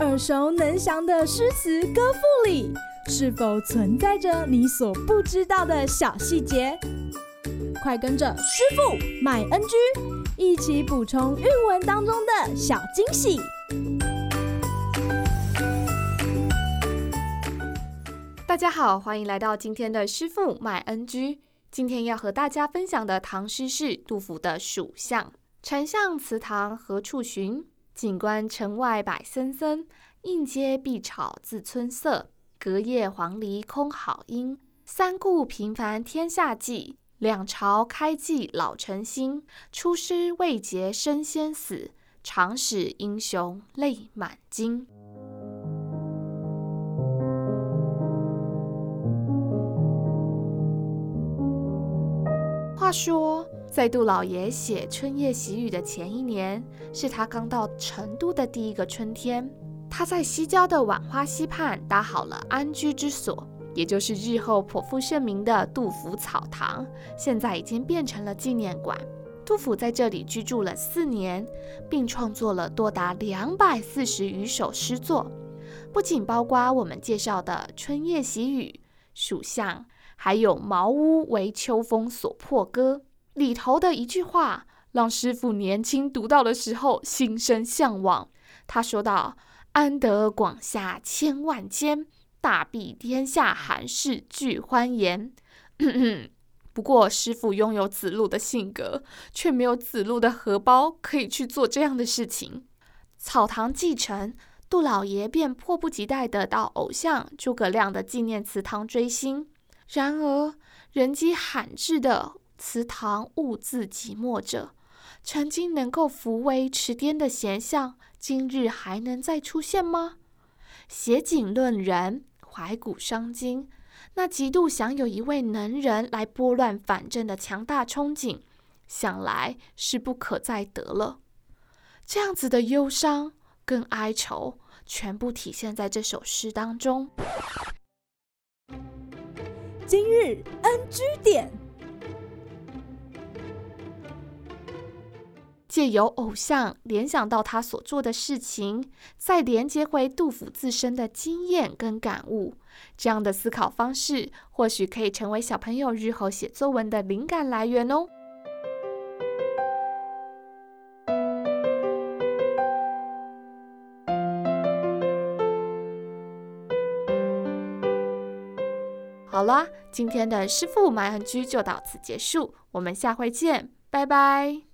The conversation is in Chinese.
耳熟能详的诗词歌赋里，是否存在着你所不知道的小细节？快跟着师傅麦恩居一起补充韵文当中的小惊喜！大家好，欢迎来到今天的师傅麦恩居。今天要和大家分享的唐诗是杜甫的《蜀相》：“丞相祠堂何处寻？锦官城外柏森森。映阶碧草自春色。隔叶黄鹂空好音。三顾频烦天下计。两朝开济老臣心。出师未捷身先死。长使英雄泪满襟。”话说，在杜老爷写《春夜喜雨》的前一年，是他刚到成都的第一个春天。他在西郊的浣花溪畔搭好了安居之所，也就是日后颇负盛名的杜甫草堂，现在已经变成了纪念馆。杜甫在这里居住了四年，并创作了多达两百四十余首诗作，不仅包括我们介绍的《春夜喜雨》《蜀相》。还有茅屋为秋风所破歌里头的一句话，让师傅年轻读到的时候心生向往。他说道：“安得广厦千万间，大庇天下寒士俱欢颜。” 不过，师傅拥有子路的性格，却没有子路的荷包可以去做这样的事情。草堂继承，杜老爷便迫不及待地到偶像诸葛亮的纪念祠堂追星。然而，人迹罕至的祠堂兀自寂寞着。曾经能够扶危持颠的贤相，今日还能再出现吗？写景论人，怀古伤今，那极度想有一位能人来拨乱反正的强大憧憬，想来是不可再得了。这样子的忧伤跟哀愁，全部体现在这首诗当中。今日 NG 点，借由偶像联想到他所做的事情，再连接回杜甫自身的经验跟感悟，这样的思考方式或许可以成为小朋友日后写作文的灵感来源哦。好了，今天的师傅麦恩居就到此结束，我们下回见，拜拜。